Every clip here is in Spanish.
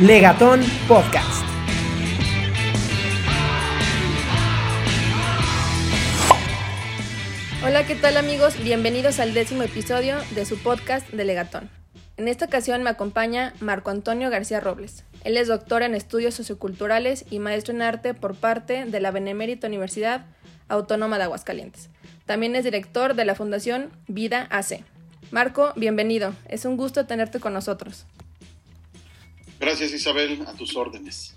Legatón Podcast. Hola, ¿qué tal amigos? Bienvenidos al décimo episodio de su podcast de Legatón. En esta ocasión me acompaña Marco Antonio García Robles. Él es doctor en estudios socioculturales y maestro en arte por parte de la Benemérita Universidad Autónoma de Aguascalientes. También es director de la Fundación Vida AC. Marco, bienvenido. Es un gusto tenerte con nosotros. Gracias Isabel, a tus órdenes.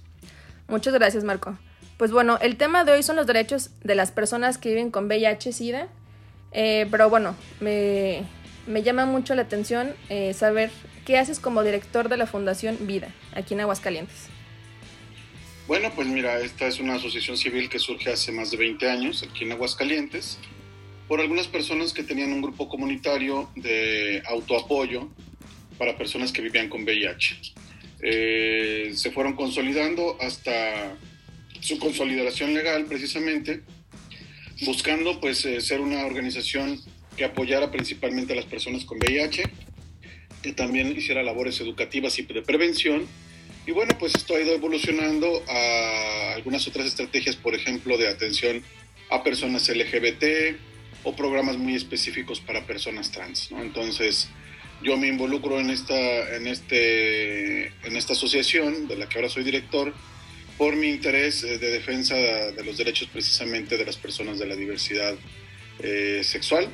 Muchas gracias Marco. Pues bueno, el tema de hoy son los derechos de las personas que viven con VIH-Sida, eh, pero bueno, me, llama mucho la atención eh, saber qué haces como director de la Fundación Vida, aquí en Aguascalientes. Bueno, pues mira, esta es una asociación civil que surge hace más de 20 años aquí en Aguascalientes por algunas personas que tenían un grupo comunitario de autoapoyo para personas que vivían con VIH. Eh, se fueron consolidando hasta su consolidación legal precisamente, buscando pues eh, ser una organización que apoyara principalmente a las personas con VIH, que también hiciera labores educativas y de prevención. Y bueno, pues esto ha ido evolucionando a algunas otras estrategias, por ejemplo, de atención a personas LGBT o programas muy específicos para personas trans. ¿no? Entonces, yo me involucro en esta, en, este, en esta asociación, de la que ahora soy director, por mi interés eh, de defensa de los derechos precisamente de las personas de la diversidad eh, sexual.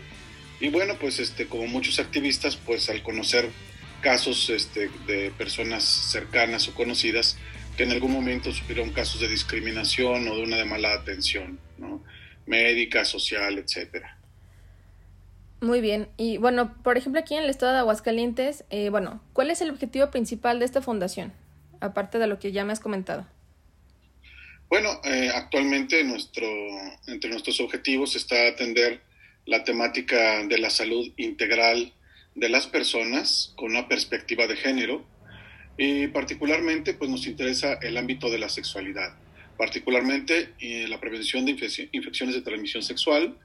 Y bueno, pues este, como muchos activistas, pues al conocer casos este, de personas cercanas o conocidas que en algún momento sufrieron casos de discriminación o de una de mala atención, ¿no? médica, social, etcétera. Muy bien. Y bueno, por ejemplo, aquí en el estado de Aguascalientes, eh, bueno, ¿cuál es el objetivo principal de esta fundación? Aparte de lo que ya me has comentado. Bueno, eh, actualmente nuestro, entre nuestros objetivos está atender la temática de la salud integral de las personas con una perspectiva de género y particularmente pues nos interesa el ámbito de la sexualidad, particularmente eh, la prevención de infecciones de transmisión sexual,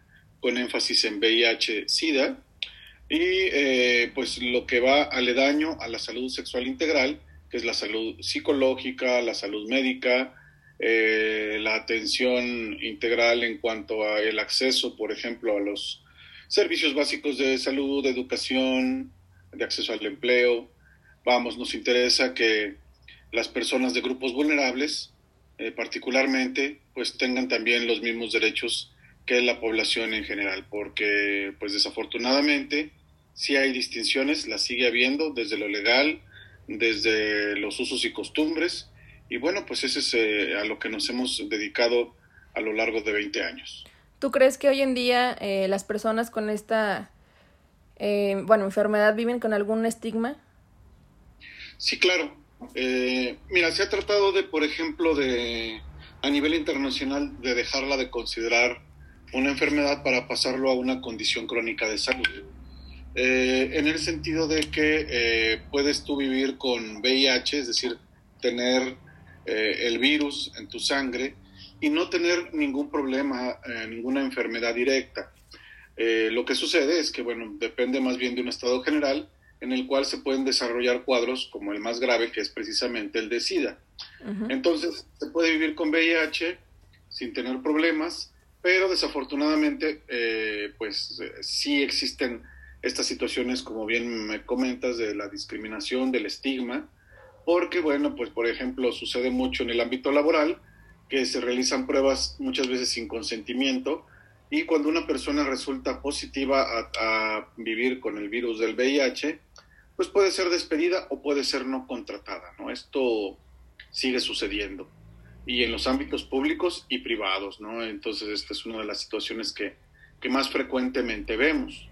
con énfasis en VIH-Sida, y eh, pues lo que va aledaño a la salud sexual integral, que es la salud psicológica, la salud médica, eh, la atención integral en cuanto a el acceso, por ejemplo, a los servicios básicos de salud, de educación, de acceso al empleo. Vamos, nos interesa que las personas de grupos vulnerables, eh, particularmente, pues tengan también los mismos derechos que la población en general, porque pues desafortunadamente sí hay distinciones, las sigue habiendo desde lo legal, desde los usos y costumbres, y bueno, pues ese es eh, a lo que nos hemos dedicado a lo largo de 20 años. ¿Tú crees que hoy en día eh, las personas con esta, eh, bueno, enfermedad viven con algún estigma? Sí, claro. mira, se ha tratado de, por ejemplo, de a nivel internacional, de dejarla de considerar una enfermedad para pasarlo a una condición crónica de salud. Eh, en el sentido de que eh, puedes tú vivir con VIH, es decir, tener eh, el virus en tu sangre y no tener ningún problema, ninguna enfermedad directa. lo que sucede es que, bueno, depende más bien de un estado general en el cual se pueden desarrollar cuadros como el más grave, que es precisamente el de SIDA. Entonces, se puede vivir con VIH sin tener problemas, pero desafortunadamente, eh, pues eh, sí existen estas situaciones, como bien me comentas, de la discriminación, del estigma, porque, bueno, pues por ejemplo, sucede mucho en el ámbito laboral, que se realizan pruebas muchas veces sin consentimiento, y cuando una persona resulta positiva a, a vivir con el virus del VIH, pues puede ser despedida o puede ser no contratada, ¿no? Esto sigue sucediendo y en los ámbitos públicos y privados, ¿no? Entonces, esta es una de las situaciones que, que más frecuentemente vemos.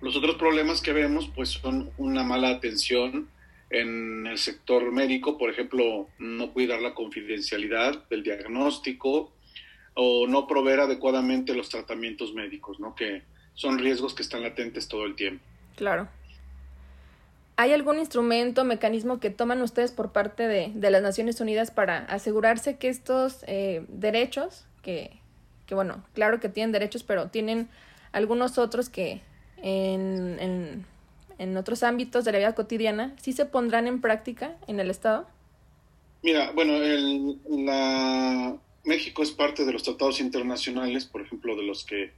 Los otros problemas que vemos, pues, son una mala atención en el sector médico, por ejemplo, no cuidar la confidencialidad del diagnóstico o no proveer adecuadamente los tratamientos médicos, ¿no? Que son riesgos que están latentes todo el tiempo. Claro. ¿Hay algún instrumento, mecanismo que toman ustedes por parte de, de las Naciones Unidas para asegurarse que estos eh, derechos, que, que, bueno, claro que tienen derechos, pero tienen algunos otros que en, en, en, otros ámbitos de la vida cotidiana, sí se pondrán en práctica en el Estado? Mira, bueno, el, la, México es parte de los tratados internacionales, por ejemplo, de los que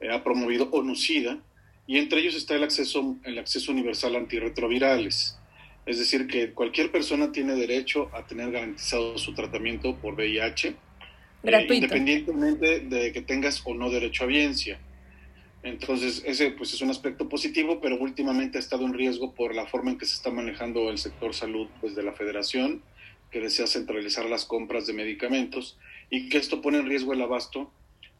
eh, ha promovido ONUCIDA, y entre ellos está el acceso, el acceso universal a antirretrovirales. Es decir, que cualquier persona tiene derecho a tener garantizado su tratamiento por VIH, eh, independientemente de que tengas o no derecho a biencia. Entonces, ese pues, es un aspecto positivo, pero últimamente ha estado en riesgo por la forma en que se está manejando el sector salud pues, de la federación, que desea centralizar las compras de medicamentos y que esto pone en riesgo el abasto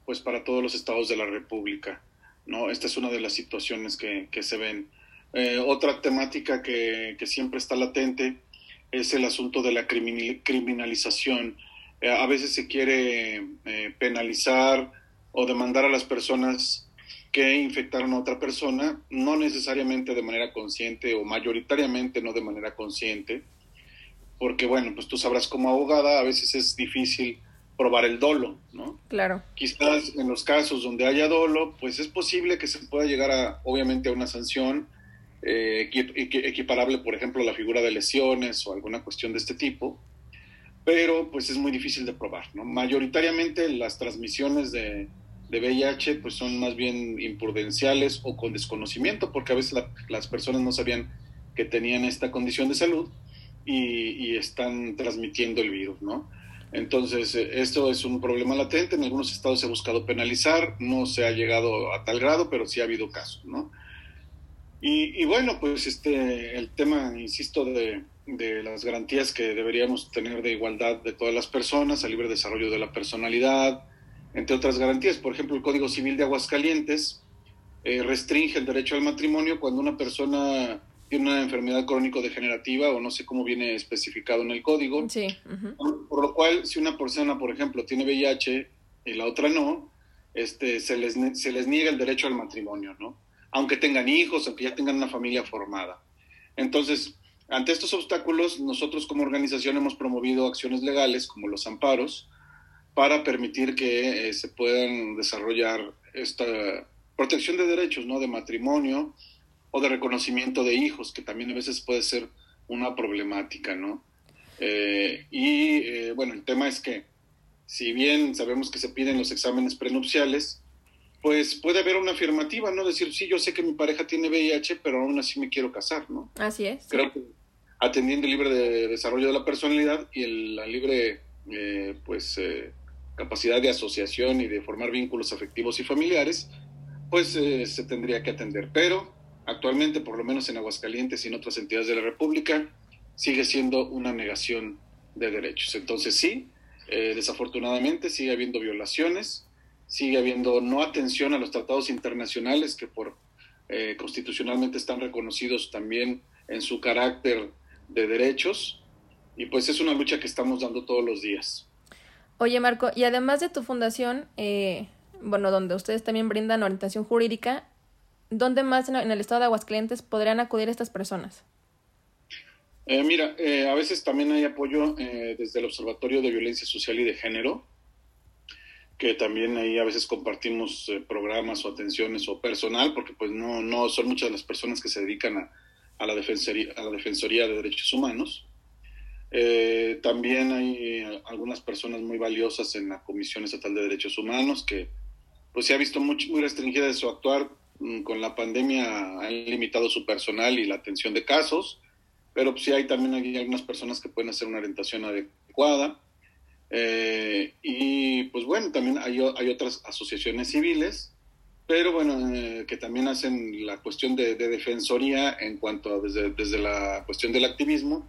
pues, para todos los estados de la República. ¿No? Esta es una de las situaciones que, que se ven. Eh, otra temática que, que, siempre está latente es el asunto de la criminalización. Eh, a veces se quiere eh, penalizar o demandar a las personas que infectaron a otra persona, no necesariamente de manera consciente o mayoritariamente no de manera consciente, porque bueno, pues tú sabrás como abogada, a veces es difícil probar el dolo, ¿no? Claro. Quizás en los casos donde haya dolo, pues es posible que se pueda llegar a, obviamente, a una sanción eh, equiparable, por ejemplo, a la figura de lesiones o alguna cuestión de este tipo, pero pues es muy difícil de probar, ¿no? Mayoritariamente las transmisiones de, de VIH pues son más bien imprudenciales o con desconocimiento, porque a veces las personas no sabían que tenían esta condición de salud y, y están transmitiendo el virus, ¿no? Entonces, eh, esto es un problema latente. En algunos estados se ha buscado penalizar, no se ha llegado a tal grado, pero sí ha habido casos, ¿no? Y, bueno, pues este, el tema, insisto, de, de, las garantías que deberíamos tener de igualdad de todas las personas, al libre desarrollo de la personalidad, entre otras garantías. Por ejemplo, el Código Civil de Aguascalientes eh, restringe el derecho al matrimonio cuando una persona tiene una enfermedad crónico-degenerativa o no sé cómo viene especificado en el código. Sí. por, lo cual, si una persona, por ejemplo, tiene VIH y la otra no, este, se, les, se les niega el derecho al matrimonio, ¿no? Aunque tengan hijos, aunque ya tengan una familia formada. Entonces, ante estos obstáculos, nosotros como organización hemos promovido acciones legales como los amparos para permitir que eh, se puedan desarrollar esta protección de derechos, ¿no? De matrimonio, o de reconocimiento de hijos, que también a veces puede ser una problemática, ¿no? Eh, y eh, bueno, el tema es que si bien sabemos que se piden los exámenes prenupciales, pues puede haber una afirmativa, ¿no? Decir, sí, yo sé que mi pareja tiene VIH, pero aún así me quiero casar, ¿no? Así es. Creo que atendiendo el libre de desarrollo de la personalidad y el, la libre, eh, pues, capacidad de asociación y de formar vínculos afectivos y familiares, pues se tendría que atender. Pero actualmente, por lo menos en Aguascalientes y en otras entidades de la República, sigue siendo una negación de derechos. Entonces sí, eh, desafortunadamente sigue habiendo violaciones, sigue habiendo no atención a los tratados internacionales que por eh, constitucionalmente están reconocidos también en su carácter de derechos y pues es una lucha que estamos dando todos los días. Oye Marco, y además de tu fundación, eh, bueno, donde ustedes también brindan orientación jurídica, ¿dónde más en el estado de Aguascalientes podrían acudir estas personas? Eh, mira, eh, a veces también hay apoyo eh, desde el Observatorio de Violencia Social y de Género, que también ahí a veces compartimos programas o atenciones o personal, porque pues no, no son muchas las personas que se dedican a, a la, defensoría, de Derechos Humanos. también hay algunas personas muy valiosas en la Comisión Estatal de Derechos Humanos que pues se ha visto muy, muy restringida de su actuar con la pandemia han limitado su personal y la atención de casos, pero sí hay también hay algunas personas que pueden hacer una orientación adecuada. Eh, y pues bueno, también hay, hay, otras asociaciones civiles, pero bueno, eh, que también hacen la cuestión de, defensoría en cuanto a desde, desde la cuestión del activismo,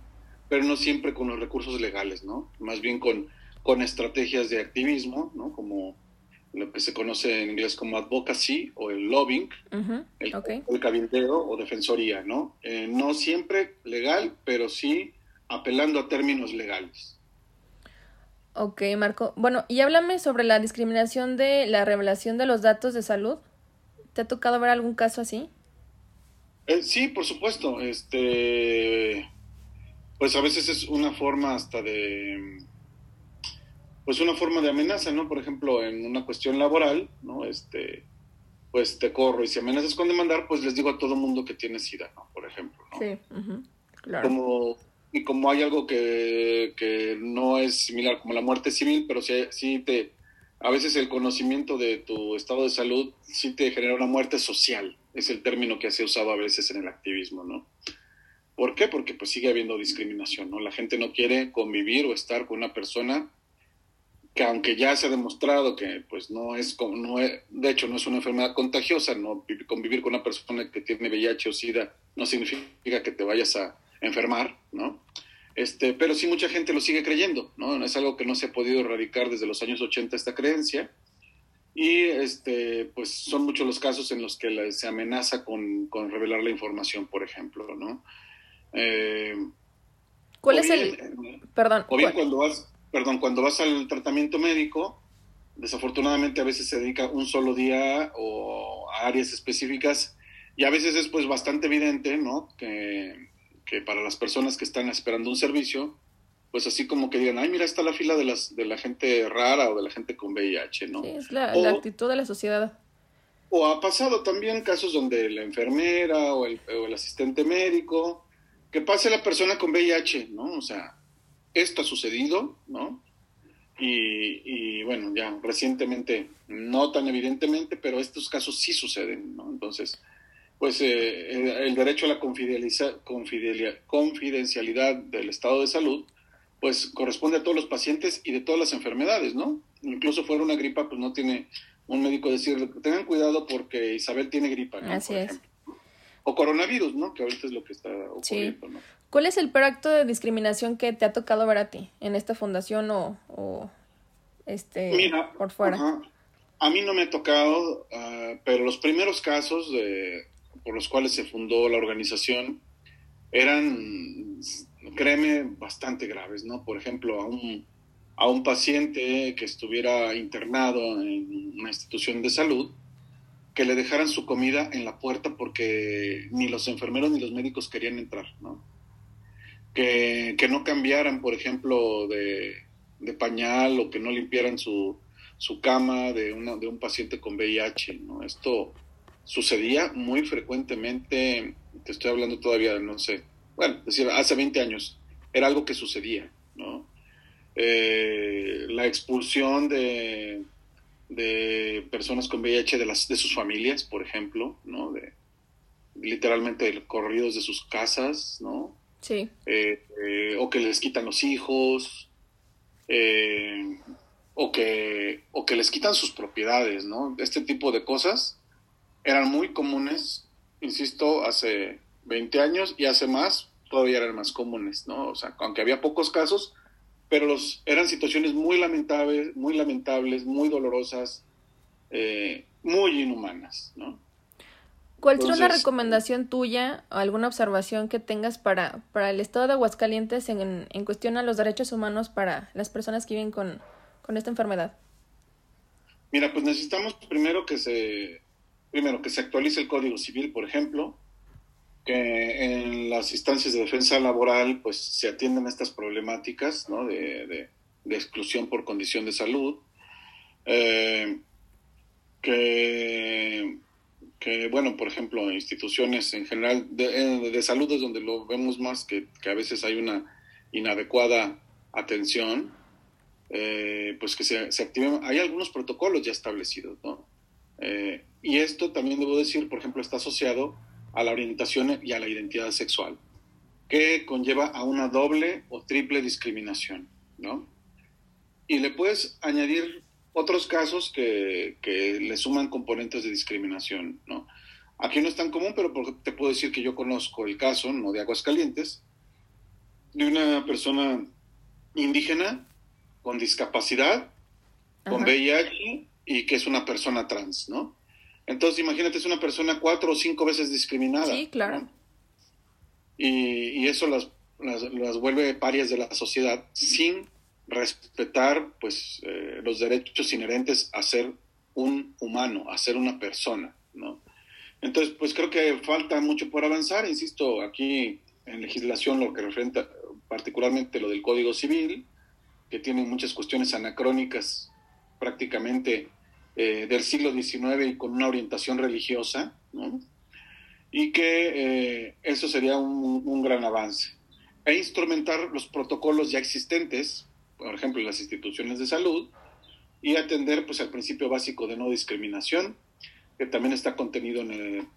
pero no siempre con los recursos legales, ¿no? Más bien con, con estrategias de activismo, ¿no? Como lo que se conoce en inglés como advocacy o el lobbying, el, cabildeo o defensoría, ¿no? Eh, no siempre legal, pero sí apelando a términos legales. Ok, Marco. Bueno, y háblame sobre la discriminación de la revelación de los datos de salud. ¿Te ha tocado ver algún caso así? Eh, sí, por supuesto. Este, pues a veces es una forma hasta de pues una forma de amenaza, ¿no? Por ejemplo, en una cuestión laboral, ¿no? Este, pues te corro y si amenazas con demandar, pues les digo a todo mundo que tiene SIDA, ¿no? Por ejemplo, ¿no? Sí, claro. Como y como hay algo que, que, no es similar como la muerte civil, pero sí, sí te, a veces el conocimiento de tu estado de salud sí te genera una muerte social, es el término que se ha usado a veces en el activismo, ¿no? ¿Por qué? Porque pues sigue habiendo discriminación, ¿no? La gente no quiere convivir o estar con una persona que aunque ya se ha demostrado que pues no es, no es, de hecho no es una enfermedad contagiosa, no convivir con una persona que tiene VIH o SIDA no significa que te vayas a enfermar, ¿no? Este, pero sí mucha gente lo sigue creyendo, ¿no? Es algo que no se ha podido erradicar desde los años 80 esta creencia y este, pues son muchos los casos en los que se amenaza con, con, revelar la información, por ejemplo, ¿no? Eh, ¿Cuál es el...? Perdón. O bien cuando vas perdón, cuando vas al tratamiento médico, desafortunadamente a veces se dedica un solo día o a áreas específicas y a veces es pues bastante evidente, ¿no? Que, para las personas que están esperando un servicio, pues así como que digan, ay, mira, está la fila de, las, de la gente rara o de la gente con VIH, ¿no? Sí, es la, actitud de la sociedad. O ha pasado también casos donde la enfermera o el, o el asistente médico, que pase la persona con VIH, ¿no? O sea, esto ha sucedido, ¿no? Y, bueno, ya recientemente, no tan evidentemente, pero estos casos sí suceden, ¿no? Entonces, pues eh, el, derecho a la confidencialidad del estado de salud, pues corresponde a todos los pacientes y de todas las enfermedades, ¿no? Incluso fuera una gripa, pues no tiene un médico decir, tengan cuidado porque Isabel tiene gripa, ¿no? Así es. O coronavirus, ¿no? Que ahorita es lo que está ocurriendo, ¿no? ¿Cuál es el peor acto de discriminación que te ha tocado ver a ti en esta fundación o, este por fuera? A mí no me ha tocado, ah, pero los primeros casos de, por los cuales se fundó la organización eran, créeme, bastante graves, ¿no? Por ejemplo, a un, a un paciente que estuviera internado en una institución de salud, que le dejaran su comida en la puerta porque ni los enfermeros ni los médicos querían entrar, ¿no? que, no cambiaran, por ejemplo, de, pañal o que no limpiaran su, su cama de, una, de un paciente con VIH. ¿no? Esto sucedía muy frecuentemente, te estoy hablando todavía, no sé, bueno, decir, hace 20 años, era algo que sucedía, ¿no? Eh, la expulsión de, de personas con VIH de, las, de sus familias, por ejemplo, ¿no? De, literalmente corridos de sus casas, ¿no? Sí. Eh, eh, o que les quitan los hijos, eh, o, que, o que les quitan sus propiedades, ¿no? Este tipo de cosas eran muy comunes, insisto, hace 20 años y hace más todavía eran más comunes, ¿no? O sea, aunque había pocos casos, pero los, eran situaciones muy lamentables, muy lamentables, muy dolorosas, muy inhumanas, ¿no? ¿Cuál sería una recomendación tuya o alguna observación que tengas para, para el estado de Aguascalientes en, en cuestión a los derechos humanos para las personas que viven con, esta enfermedad? Mira, pues necesitamos primero que se primero que se actualice el Código Civil, por ejemplo, que en las instancias de defensa laboral pues se atiendan estas problemáticas ¿no? de, de, exclusión por condición de salud, eh, que que, bueno, por ejemplo, instituciones en general de, de salud es donde lo vemos más, que, que, a veces hay una inadecuada atención, eh, pues que se, se, activen. Hay algunos protocolos ya establecidos, ¿no? Eh, y esto también debo decir, por ejemplo, está asociado a la orientación y a la identidad sexual, que conlleva a una doble o triple discriminación, ¿no? Y le puedes añadir otros casos que, le suman componentes de discriminación, ¿no? Aquí no es tan común, pero te puedo decir que yo conozco el caso, no de Aguascalientes, de una persona indígena con discapacidad, con VIH y que es una persona trans, ¿no? Entonces, imagínate, es una persona cuatro o cinco veces discriminada. Sí, claro. Y, eso las, las, las, vuelve parias de la sociedad sin respetar pues eh, los derechos inherentes a ser un humano, a ser una persona, ¿no? Entonces, pues creo que falta mucho por avanzar, insisto, aquí en legislación lo que referenta particularmente lo del Código Civil, que tiene muchas cuestiones anacrónicas prácticamente eh, del siglo XIX y con una orientación religiosa. Y que eh, eso sería un, gran avance. e instrumentar los protocolos ya existentes, por ejemplo, en las instituciones de salud, y atender pues, al principio básico de no discriminación, que también está contenido en,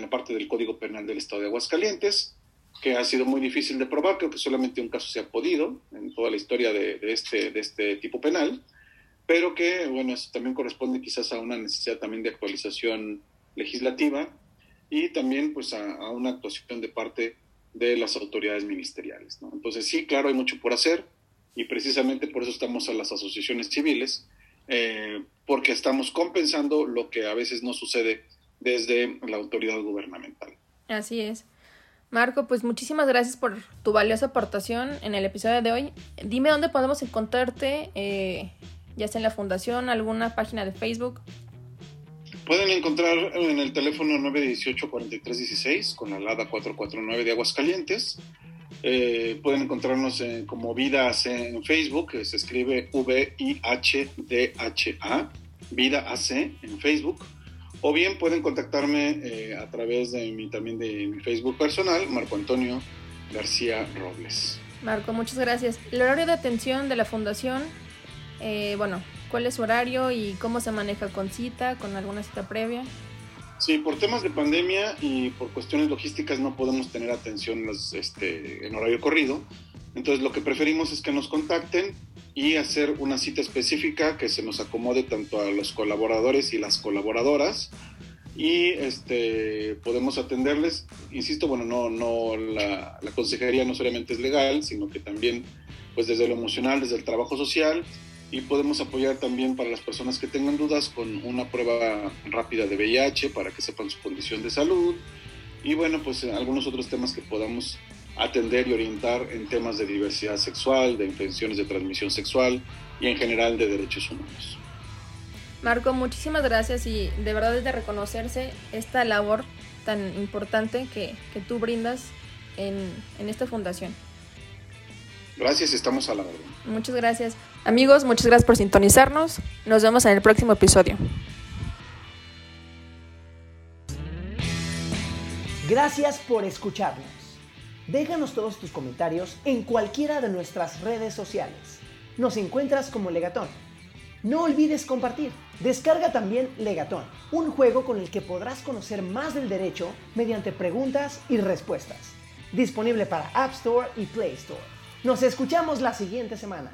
la, parte del Código Penal del Estado de Aguascalientes, que ha sido muy difícil de probar, creo que solamente un caso se ha podido en toda la historia de, este, de este tipo penal, pero que, bueno, eso también corresponde quizás a una necesidad también de actualización legislativa y también pues a, una actuación de parte de las autoridades ministeriales. Entonces sí, claro, hay mucho por hacer y precisamente por eso estamos a las asociaciones civiles, eh, porque estamos compensando lo que a veces no sucede desde la autoridad gubernamental. Así es. Marco, pues muchísimas gracias por tu valiosa aportación en el episodio de hoy. Dime dónde podemos encontrarte, eh, ya sea en la fundación, alguna página de Facebook. Pueden encontrar en el teléfono 918-4316 con la LADA 449 de Aguascalientes. Eh, pueden encontrarnos en, como Vida AC en Facebook, que se escribe V-I-H-D-H-A, Vida AC en Facebook. O bien pueden contactarme eh, a través de mi, también de mi Facebook personal, Marco Antonio García Robles. Marco, muchas gracias. El horario de atención de la fundación, eh, bueno, ¿cuál es su horario y cómo se maneja con cita, con alguna cita previa? Sí, por temas de pandemia y por cuestiones logísticas no podemos tener atención los, este, en horario corrido. Entonces lo que preferimos es que nos contacten y hacer una cita específica que se nos acomode tanto a los colaboradores y las colaboradoras y este podemos atenderles insisto bueno no no la, la, consejería no solamente es legal sino que también pues desde lo emocional desde el trabajo social y podemos apoyar también para las personas que tengan dudas con una prueba rápida de VIH para que sepan su condición de salud y bueno pues algunos otros temas que podamos atender y orientar en temas de diversidad sexual, de infecciones de transmisión sexual y en general de derechos humanos. Marco, muchísimas gracias y de verdad es de reconocerse esta labor tan importante que, que tú brindas en, en, esta fundación. Gracias, estamos a la orden. Muchas gracias. Amigos, muchas gracias por sintonizarnos. Nos vemos en el próximo episodio. Gracias por escucharnos. Déjanos todos tus comentarios en cualquiera de nuestras redes sociales. Nos encuentras como Legatón. No olvides compartir. Descarga también Legatón, un juego con el que podrás conocer más del derecho mediante preguntas y respuestas. Disponible para App Store y Play Store. Nos escuchamos la siguiente semana.